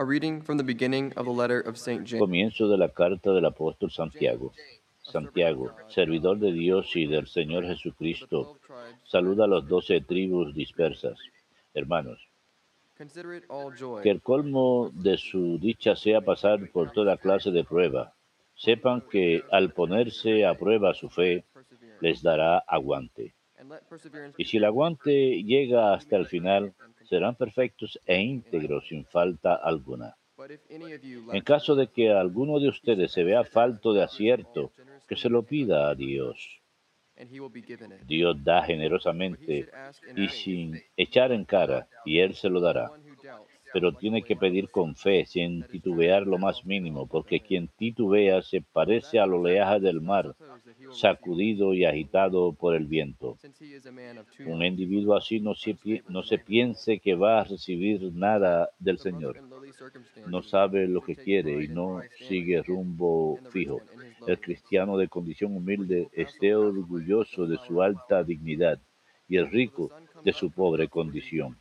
A reading from the beginning of the letter of St. James. Comienzo de la carta del apóstol Santiago. Santiago, servidor de Dios y del Señor Jesucristo, saluda a los doce tribus dispersas. Hermanos, Consider it all joy. que el colmo de su dicha sea pasar por toda clase de prueba. Sepan que al ponerse a prueba su fe, les dará aguante. Y si el aguante llega hasta el final, serán perfectos e íntegros sin falta alguna. En caso de que alguno de ustedes se vea falto de acierto, que se lo pida a Dios. Dios da generosamente y sin echar en cara, y Él se lo dará. Pero tiene que pedir con fe, sin titubear lo más mínimo, porque quien titubea se parece al oleaje del mar, sacudido y agitado por el viento. Un individuo así no se, no se piense que va a recibir nada del Señor. No sabe lo que quiere y no sigue rumbo fijo. El cristiano de condición humilde esté orgulloso de su alta dignidad y el rico de su pobre condición,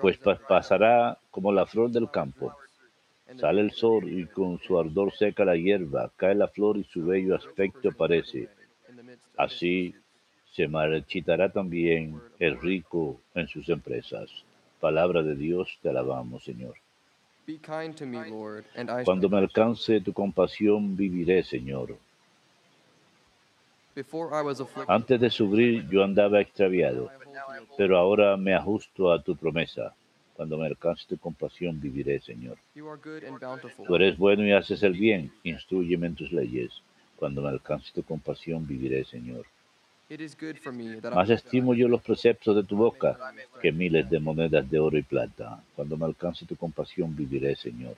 pues pasará como la flor del campo. Sale el sol y con su ardor seca la hierba, cae la flor y su bello aspecto parece. in the midst of his Así se marchitará también el rico en sus empresas. Palabra de Dios, te alabamos, Señor. Be kind to me, Lord, and I Cuando me alcance tu compasión, viviré, Señor. Antes de sufrir yo andaba extraviado, Pero ahora me ajusto a tu promesa. Cuando me alcance tu compasión, viviré, Señor. You are good and bountiful. Tú eres bueno y haces el bien, instruyeme en tus leyes. Cuando me alcance tu compasión, viviré, Señor. It is good for me that I Más estimo yo los preceptos de tu boca que miles de monedas de oro y plata. Cuando me alcance tu compasión, viviré, Señor.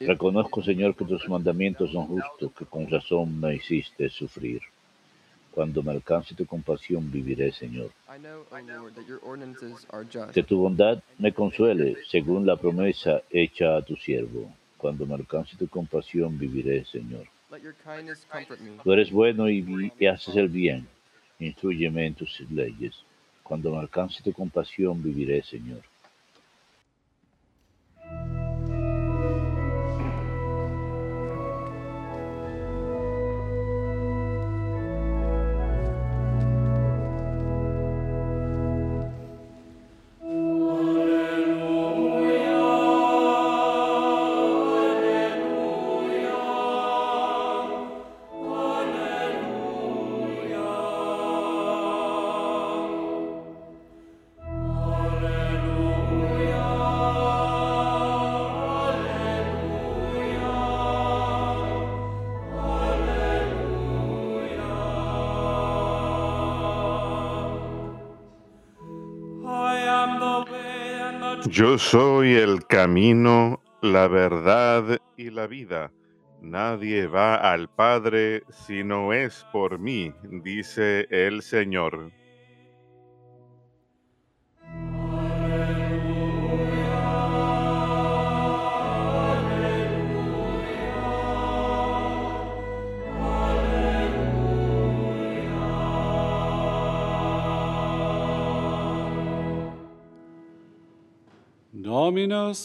Reconozco, Señor, que tus mandamientos son justos, que con razón me hiciste sufrir. Cuando me alcance tu compasión, viviré, Señor. Que tu bondad me consuele, según la promesa hecha a tu siervo. Cuando me alcance tu compasión, viviré, Señor. Tú eres bueno y, y haces el bien. Instruyeme en tus leyes. Cuando me alcance tu compasión, viviré, Señor. Yo soy el camino, la verdad y la vida. Nadie va al Padre si no es por mí, dice el Señor.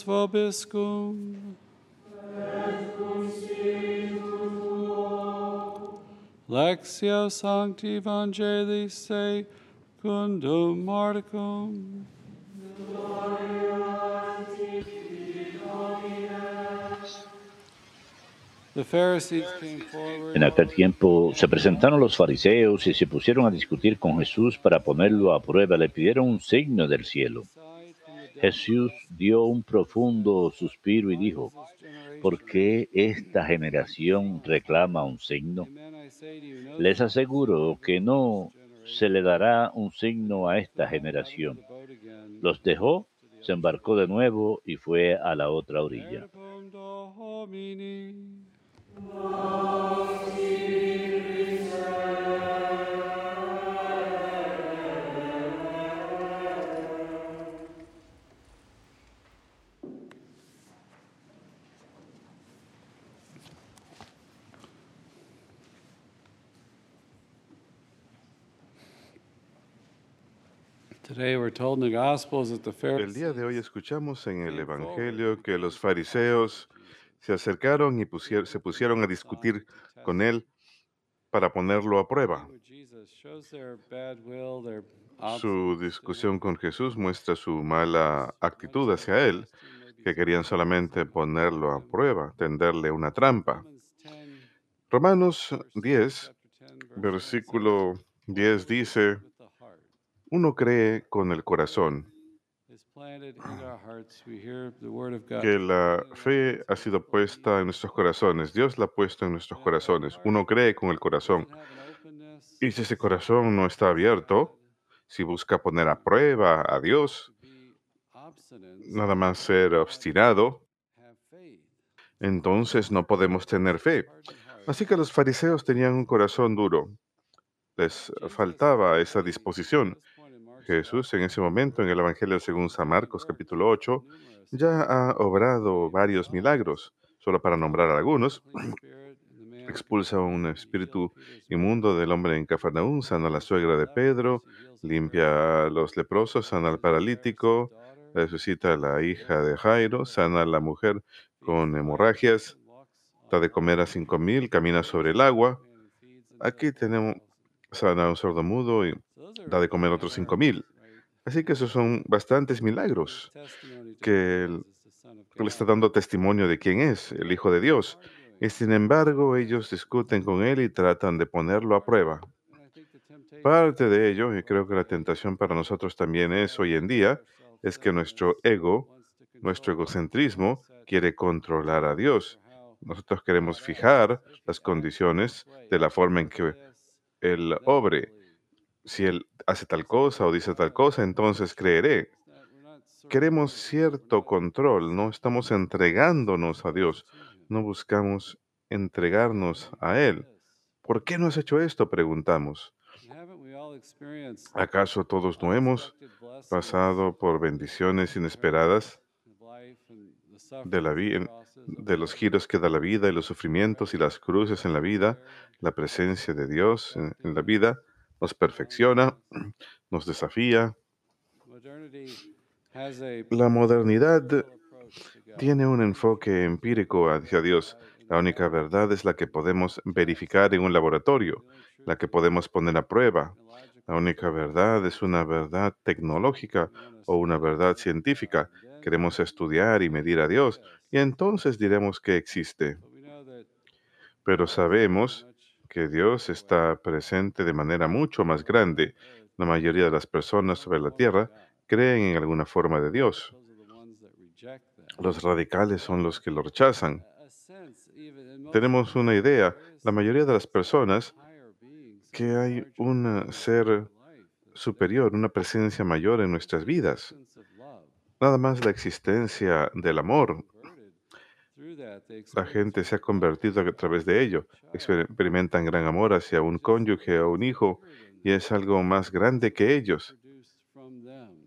Vobiscum. Lectio Sancti. En aquel tiempo se presentaron los fariseos y se pusieron a discutir con Jesús para ponerlo a prueba. Le pidieron un signo del cielo. Jesús dio un profundo suspiro y dijo, ¿por qué esta generación reclama un signo? Les aseguro que no se le dará un signo a esta generación. Los dejó, se embarcó de nuevo y fue a la otra orilla. El día de hoy escuchamos en el Evangelio que los fariseos se acercaron y se pusieron a discutir con él para ponerlo a prueba. Su discusión con Jesús muestra su mala actitud hacia él, que querían solamente ponerlo a prueba, tenderle una trampa. Romanos 10, versículo 10 dice, uno cree con el corazón que la fe ha sido puesta en nuestros corazones. Dios la ha puesto en nuestros corazones. Uno cree con el corazón. Y si ese corazón no está abierto, si busca poner a prueba a Dios, nada más ser obstinado, entonces no podemos tener fe. Así que los fariseos tenían un corazón duro. Les faltaba esa disposición. Jesús en ese momento en el Evangelio según San Marcos capítulo 8 ya ha obrado varios milagros. Solo para nombrar algunos, expulsa un espíritu inmundo del hombre en Cafarnaúm, sana a la suegra de Pedro, limpia a los leprosos, sana al paralítico, resucita a la hija de Jairo, sana a la mujer con hemorragias, da de comer a cinco mil, camina sobre el agua. Aquí tenemos sana a un sordo mudo y da de comer a otros cinco mil. Así que esos son bastantes milagros que él le está dando testimonio de quién es, el Hijo de Dios. Y sin embargo, ellos discuten con él y tratan de ponerlo a prueba. Parte de ello, y creo que la tentación para nosotros también es hoy en día, es que nuestro ego, nuestro egocentrismo, quiere controlar a Dios. Nosotros queremos fijar las condiciones de la forma en que Él obre. Si Él hace tal cosa o dice tal cosa, entonces creeré. Queremos cierto control, no estamos entregándonos a Dios, no buscamos entregarnos a Él. ¿Por qué no has hecho esto? Preguntamos. ¿Acaso todos no hemos pasado por bendiciones inesperadas de la vida, de los giros que da la vida y los sufrimientos y las cruces en la vida, la presencia de Dios en, la vida nos perfecciona, nos desafía. La modernidad tiene un enfoque empírico hacia Dios. La única verdad es la que podemos verificar en un laboratorio, la que podemos poner a prueba. La única verdad es una verdad tecnológica o una verdad científica. Queremos estudiar y medir a Dios y entonces diremos que existe. Pero sabemos que Dios está presente de manera mucho más grande. La mayoría de las personas sobre la tierra creen en alguna forma de Dios. Los radicales son los que lo rechazan. Tenemos una idea, la mayoría de las personas, que hay un ser superior, una presencia mayor en nuestras vidas. Nada más la existencia del amor. La gente se ha convertido a través de ello. Experimentan gran amor hacia un cónyuge o un hijo y es algo más grande que ellos,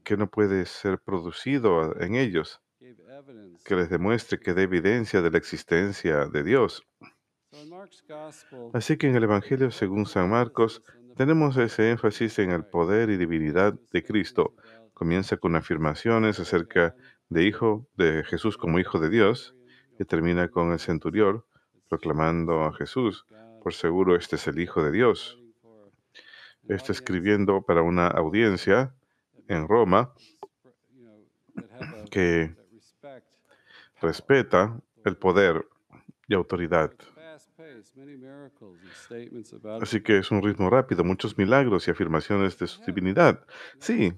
que no puede ser producido en ellos, que les demuestre que da evidencia de la existencia de Dios. Así que en el Evangelio según San Marcos tenemos ese énfasis en el poder y divinidad de Cristo. Comienza con afirmaciones acerca de hijo de Jesús como hijo de Dios y termina con el centurión proclamando a Jesús. Por seguro este es el hijo de Dios. Está escribiendo para una audiencia en Roma que respeta el poder y autoridad. Así que es un ritmo rápido, muchos milagros y afirmaciones de su divinidad. Sí,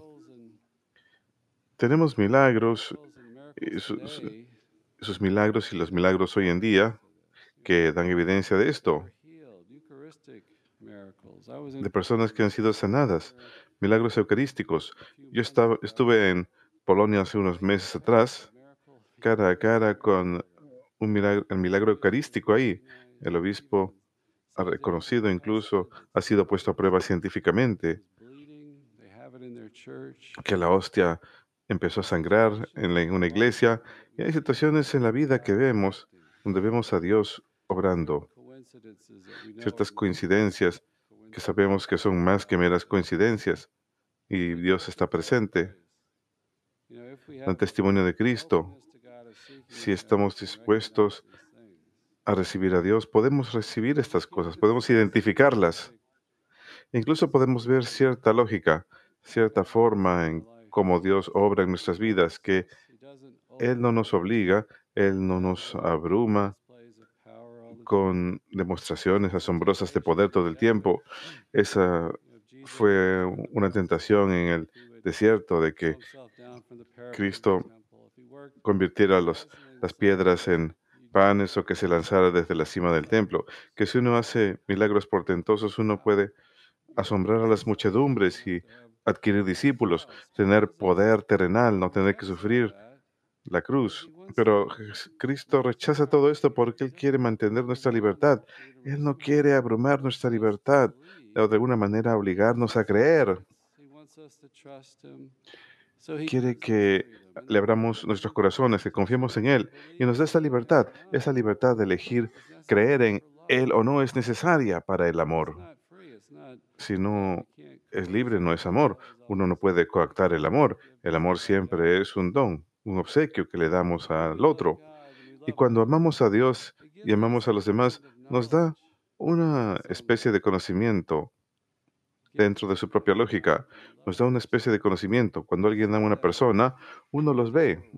tenemos milagros, y sus milagros y los milagros hoy en día que dan evidencia de esto, de personas que han sido sanadas, milagros eucarísticos. Yo estaba, estuve en Polonia hace unos meses atrás, cara a cara con un milagro, el milagro eucarístico ahí. El obispo ha reconocido incluso, ha sido puesto a prueba científicamente, que la hostia empezó a sangrar en, una iglesia. Y hay situaciones en la vida que vemos donde vemos a Dios obrando. Ciertas coincidencias que sabemos que son más que meras coincidencias. y Dios está presente. Dan testimonio de Cristo. Si estamos dispuestos a recibir a Dios, podemos recibir estas cosas, podemos identificarlas. Incluso podemos ver cierta lógica, cierta forma en cómo Dios obra en nuestras vidas, que Él no nos obliga, Él no nos abruma con demostraciones asombrosas de poder todo el tiempo. Esa fue una tentación en el desierto de que Cristo convirtiera los, las piedras en panes o que se lanzara desde la cima del templo. Que si uno hace milagros portentosos, uno puede asombrar a las muchedumbres y adquirir discípulos, tener poder terrenal, no tener que sufrir la cruz. Pero Cristo rechaza todo esto porque Él quiere mantener nuestra libertad. Él no quiere abrumar nuestra libertad o de alguna manera obligarnos a creer. Quiere que le abramos nuestros corazones, que confiemos en Él y nos dé esa libertad. Esa libertad de elegir creer en Él o no es necesaria para el amor. Si no es libre, no es amor. Uno no puede coactar el amor. El amor siempre es un don, un obsequio que le damos al otro. Y cuando amamos a Dios y amamos a los demás, nos da una especie de conocimiento dentro de su propia lógica. Nos da una especie de conocimiento. Cuando alguien ama a una persona, uno los ve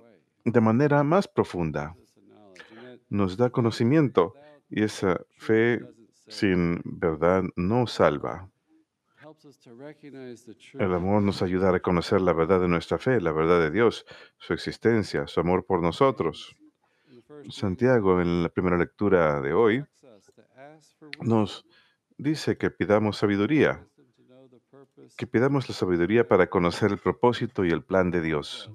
de manera más profunda. Nos da conocimiento y esa fe sin verdad no salva. El amor nos ayuda a reconocer la verdad de nuestra fe, la verdad de Dios, su existencia, su amor por nosotros. Santiago, en la primera lectura de hoy, nos dice que pidamos sabiduría, que pidamos la sabiduría para conocer el propósito y el plan de Dios.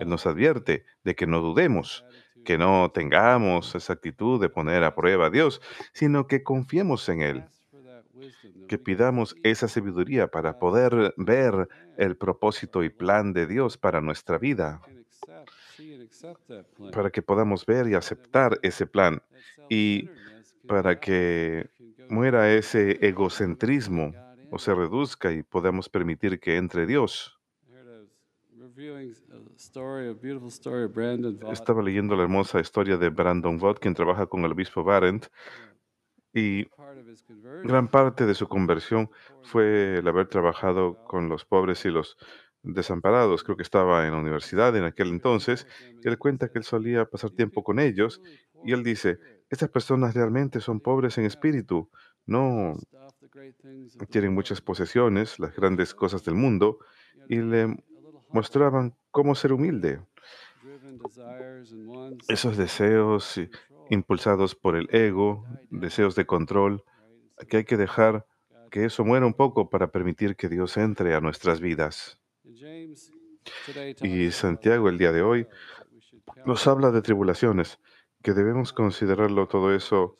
Él nos advierte de que no dudemos, que no tengamos esa actitud de poner a prueba a Dios, sino que confiemos en Él, que pidamos esa sabiduría para poder ver el propósito y plan de Dios para nuestra vida, para que podamos ver y aceptar ese plan y para que muera ese egocentrismo o se reduzca y podamos permitir que entre Dios. Estaba leyendo la hermosa historia de Brandon Vaught, quien trabaja con el obispo Barent, y gran parte de su conversión fue el haber trabajado con los pobres y los desamparados. Creo que estaba en la universidad en aquel entonces. y Él cuenta que él solía pasar tiempo con ellos y él dice, estas personas realmente son pobres en espíritu, no tienen muchas posesiones, las grandes cosas del mundo, y le mostraban cómo ser humilde. Esos deseos impulsados por el ego, deseos de control, que hay que dejar que eso muera un poco para permitir que Dios entre a nuestras vidas. Y Santiago el día de hoy nos habla de tribulaciones, que debemos considerarlo todo eso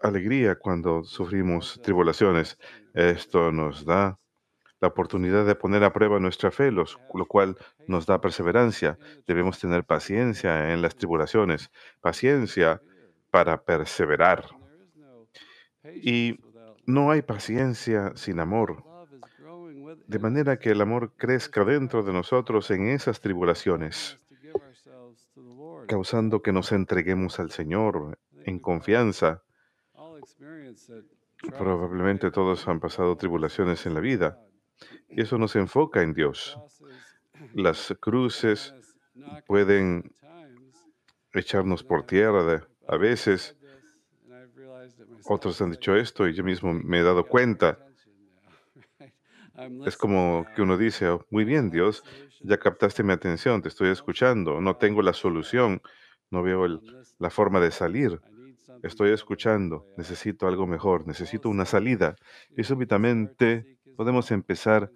alegría cuando sufrimos tribulaciones. Esto nos da la oportunidad de poner a prueba nuestra fe, lo cual nos da perseverancia. Debemos tener paciencia en las tribulaciones, paciencia para perseverar. Y no hay paciencia sin amor, de manera que el amor crezca dentro de nosotros en esas tribulaciones, causando que nos entreguemos al Señor en confianza. Probablemente todos han pasado tribulaciones en la vida y eso nos enfoca en Dios. Las cruces pueden echarnos por tierra de- a veces. Otros han dicho esto y yo mismo me he dado cuenta. Es como que uno dice, "Oh, muy bien Dios, ya captaste mi atención, te estoy escuchando, no tengo la solución, no veo el- la forma de salir, estoy escuchando, necesito algo mejor, necesito una salida. Y súbitamente podemos empezar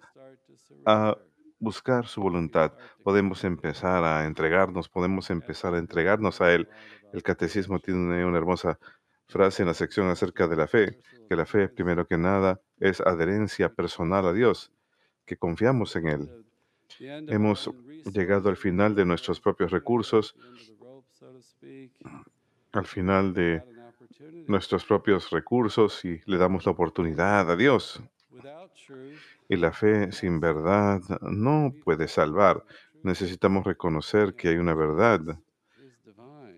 a buscar su voluntad, podemos empezar a entregarnos, podemos empezar a entregarnos a Él. El catecismo tiene una hermosa frase en la sección acerca de la fe, que la fe, primero que nada, es adherencia personal a Dios, que confiamos en Él. Hemos llegado al final de nuestros propios recursos, al final de nuestros propios recursos y le damos la oportunidad a Dios Y la fe sin verdad no puede salvar. Necesitamos reconocer que hay una verdad,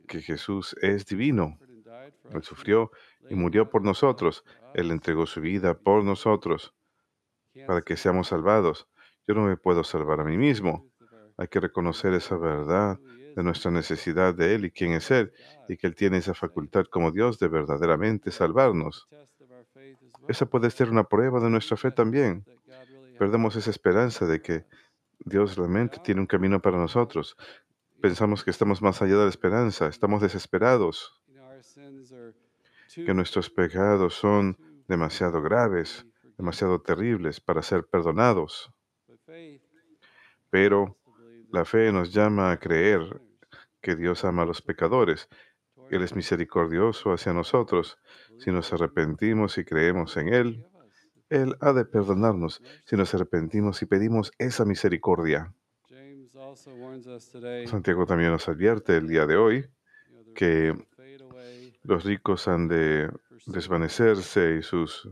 que Jesús es divino. Él sufrió y murió por nosotros. Él entregó su vida por nosotros para que seamos salvados. Yo no me puedo salvar a mí mismo. Hay que reconocer esa verdad de nuestra necesidad de Él y quién es Él, y que Él tiene esa facultad como Dios de verdaderamente salvarnos. Esa puede ser una prueba de nuestra fe también. Perdemos esa esperanza de que Dios realmente tiene un camino para nosotros. Pensamos que estamos más allá de la esperanza, estamos desesperados, que nuestros pecados son demasiado graves, demasiado terribles para ser perdonados. Pero la fe nos llama a creer que Dios ama a los pecadores. Él es misericordioso hacia nosotros. Si nos arrepentimos y creemos en Él, Él ha de perdonarnos si nos arrepentimos y pedimos esa misericordia. Santiago también nos advierte el día de hoy que los ricos han de desvanecerse y sus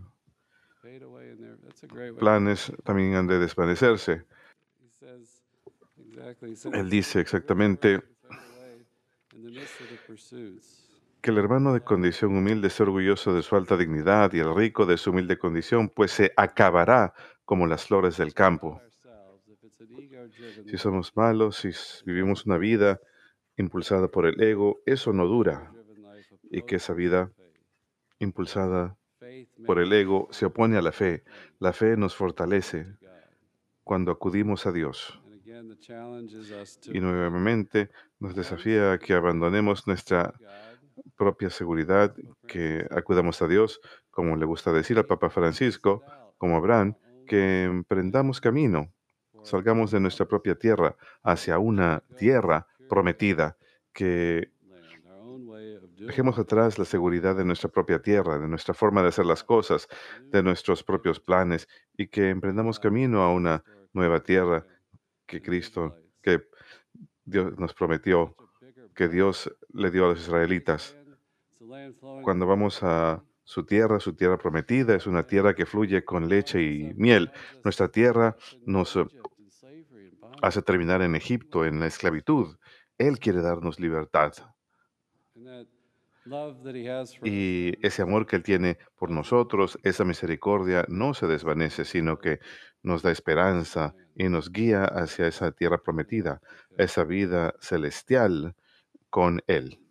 planes también han de desvanecerse. Él dice exactamente que el hermano de condición humilde es orgulloso de su alta dignidad y el rico de su humilde condición, pues se acabará como las flores del campo. Si somos malos, si vivimos una vida impulsada por el ego, eso no dura. Y que esa vida impulsada por el ego se opone a la fe. La fe nos fortalece cuando acudimos a Dios. Y nuevamente nos desafía a que abandonemos nuestra propia seguridad, que acudamos a Dios, como le gusta decir al Papa Francisco, como Abraham, que emprendamos camino, salgamos de nuestra propia tierra hacia una tierra prometida, que dejemos atrás la seguridad de nuestra propia tierra, de nuestra forma de hacer las cosas, de nuestros propios planes, y que emprendamos camino a una nueva tierra que Cristo, que Dios nos prometió, que Dios le dio a los israelitas. Cuando vamos a su tierra, su tierra prometida, es una tierra que fluye con leche y miel. Nuestra tierra nos hace terminar en Egipto, en la esclavitud. Él quiere darnos libertad. Y ese amor que Él tiene por nosotros, esa misericordia, no se desvanece, sino que nos da esperanza y nos guía hacia esa tierra prometida, esa vida celestial con Él.